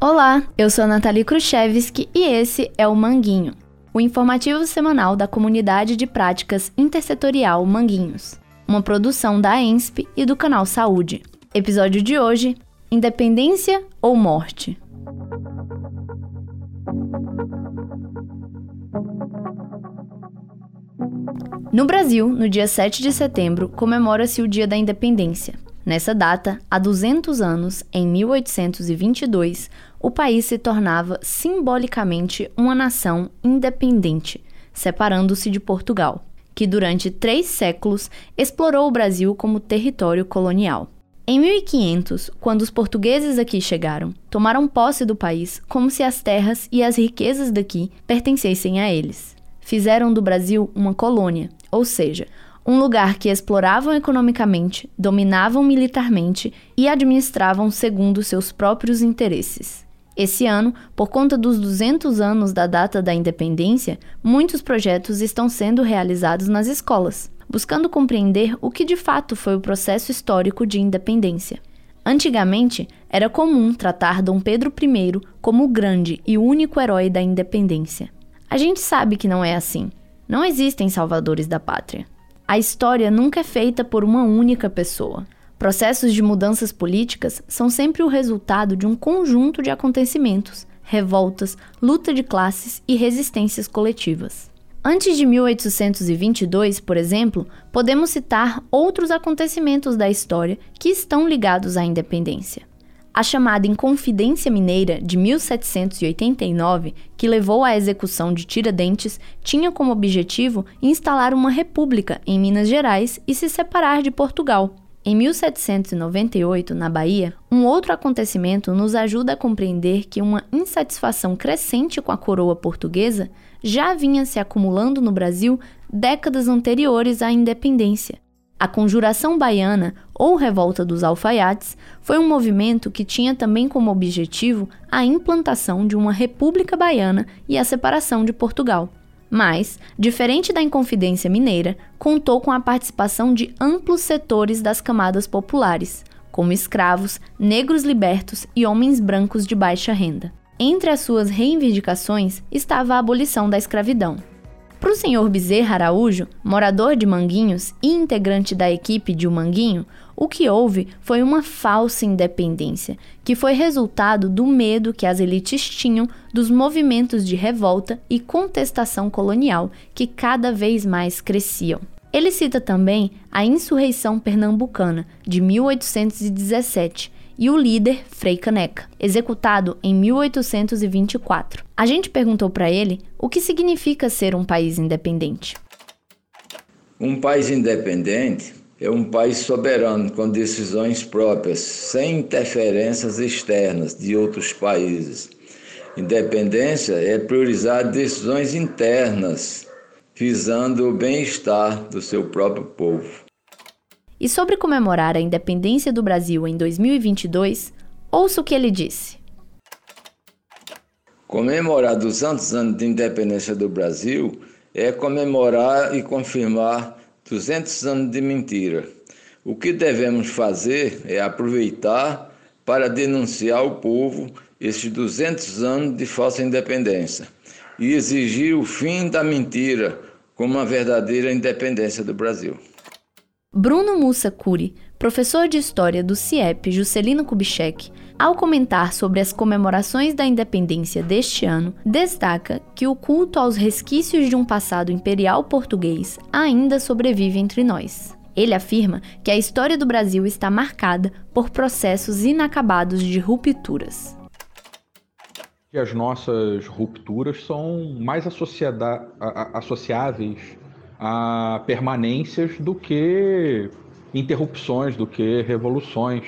Olá, eu sou a Nathalie Khrushchevski e esse é o Manguinho, o informativo semanal da Comunidade de Práticas Intersetorial Manguinhos, uma produção da ENSP e do canal Saúde. Episódio de hoje: Independência ou Morte? No Brasil, no dia 7 de setembro, comemora-se o Dia da Independência. Nessa data, há 200 anos, em 1822, o país se tornava simbolicamente uma nação independente, separando-se de Portugal, que durante três séculos explorou o Brasil como território colonial. Em 1500, quando os portugueses aqui chegaram, tomaram posse do país como se as terras e as riquezas daqui pertencessem a eles. Fizeram do Brasil uma colônia ou seja, um lugar que exploravam economicamente, dominavam militarmente e administravam segundo seus próprios interesses. Esse ano, por conta dos 200 anos da data da independência, muitos projetos estão sendo realizados nas escolas, buscando compreender o que de fato foi o processo histórico de independência. Antigamente, era comum tratar Dom Pedro I como o grande e único herói da independência. A gente sabe que não é assim. Não existem salvadores da pátria. A história nunca é feita por uma única pessoa. Processos de mudanças políticas são sempre o resultado de um conjunto de acontecimentos, revoltas, luta de classes e resistências coletivas. Antes de 1822, por exemplo, podemos citar outros acontecimentos da história que estão ligados à independência. A chamada Inconfidência Mineira de 1789, que levou à execução de Tiradentes, tinha como objetivo instalar uma república em Minas Gerais e se separar de Portugal. Em 1798, na Bahia, um outro acontecimento nos ajuda a compreender que uma insatisfação crescente com a coroa portuguesa já vinha se acumulando no Brasil décadas anteriores à independência. A Conjuração Baiana, ou Revolta dos Alfaiates, foi um movimento que tinha também como objetivo a implantação de uma República Baiana e a separação de Portugal. Mas, diferente da Inconfidência Mineira, contou com a participação de amplos setores das camadas populares, como escravos, negros libertos e homens brancos de baixa renda. Entre as suas reivindicações estava a abolição da escravidão. Para o senhor Bezerra Araújo, morador de Manguinhos e integrante da equipe de O Manguinho, o que houve foi uma falsa independência, que foi resultado do medo que as elites tinham dos movimentos de revolta e contestação colonial que cada vez mais cresciam. Ele cita também a insurreição pernambucana de 1817 e o líder Frei Caneca, executado em 1824. A gente perguntou para ele o que significa ser um país independente. Um país independente é um país soberano com decisões próprias, sem interferências externas de outros países. Independência é priorizar decisões internas, visando o bem-estar do seu próprio povo. E sobre comemorar a independência do Brasil em 2022, ouça o que ele disse. Comemorar 200 anos de independência do Brasil é comemorar e confirmar 200 anos de mentira. O que devemos fazer é aproveitar para denunciar ao povo esses 200 anos de falsa independência e exigir o fim da mentira como uma verdadeira independência do Brasil. Bruno Mussa Curi, professor de História do CIEP Juscelino Kubitschek, ao comentar sobre as comemorações da independência deste ano, destaca que o culto aos resquícios de um passado imperial português ainda sobrevive entre nós. Ele afirma que a história do Brasil está marcada por processos inacabados de rupturas. As nossas rupturas são mais associáveis a permanências do que interrupções, do que revoluções.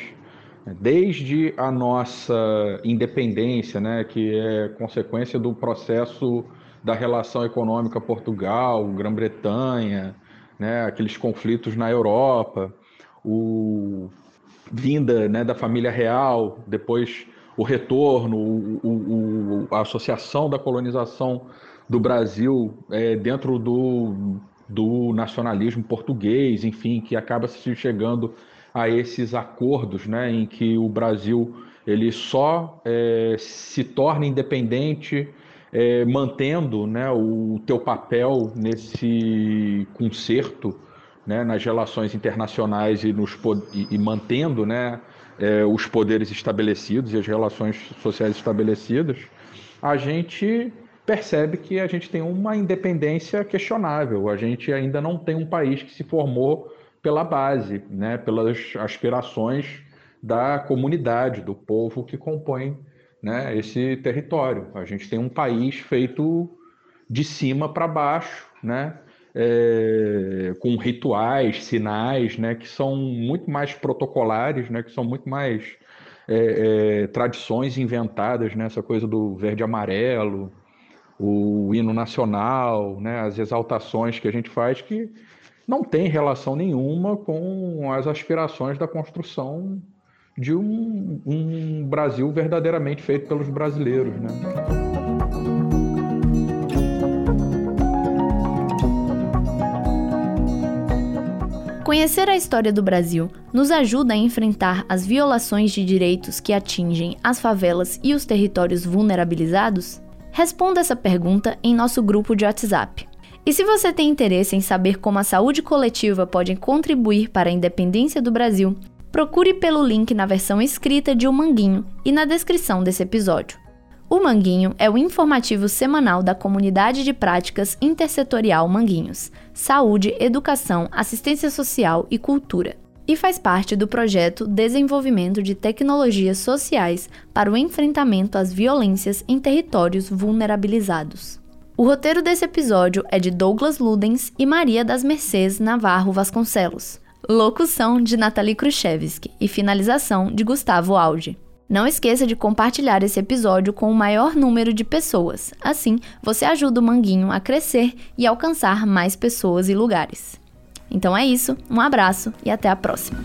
Desde a nossa independência, né, que é consequência do processo da relação econômica Portugal, Grã-Bretanha, né, aqueles conflitos na Europa, o vinda né, da família real, depois o retorno, o, o, a associação da colonização do Brasil é, dentro do do nacionalismo português, enfim, que acaba se chegando a esses acordos, né, em que o Brasil ele só é, se torna independente é, mantendo né, o teu papel nesse concerto né, nas relações internacionais e, nos, e, e mantendo né, é, os poderes estabelecidos e as relações sociais estabelecidas, a gente percebe que a gente tem uma independência questionável. A gente ainda não tem um país que se formou pela base, né, pelas aspirações da comunidade, do povo que compõe né, esse território. A gente tem um país feito de cima para baixo, né, é, com rituais, sinais, né, que são muito mais protocolares, né, que são muito mais é, é, tradições inventadas, né, essa coisa do verde amarelo, o hino nacional, né, as exaltações que a gente faz que não tem relação nenhuma com as aspirações da construção de um, um Brasil verdadeiramente feito pelos brasileiros. Né? Conhecer a história do Brasil nos ajuda a enfrentar as violações de direitos que atingem as favelas e os territórios vulnerabilizados? Responda essa pergunta em nosso grupo de WhatsApp. E se você tem interesse em saber como a saúde coletiva pode contribuir para a independência do Brasil, procure pelo link na versão escrita de O Manguinho e na descrição desse episódio. O Manguinho é o informativo semanal da Comunidade de Práticas Intersetorial Manguinhos, Saúde, Educação, Assistência Social e Cultura, e faz parte do projeto Desenvolvimento de Tecnologias Sociais para o Enfrentamento às Violências em Territórios Vulnerabilizados. O roteiro desse episódio é de Douglas Ludens e Maria das Mercês Navarro Vasconcelos. Locução de Nathalie Khrushchevsky e finalização de Gustavo Aldi. Não esqueça de compartilhar esse episódio com o maior número de pessoas. Assim, você ajuda o Manguinho a crescer e alcançar mais pessoas e lugares. Então é isso, um abraço e até a próxima.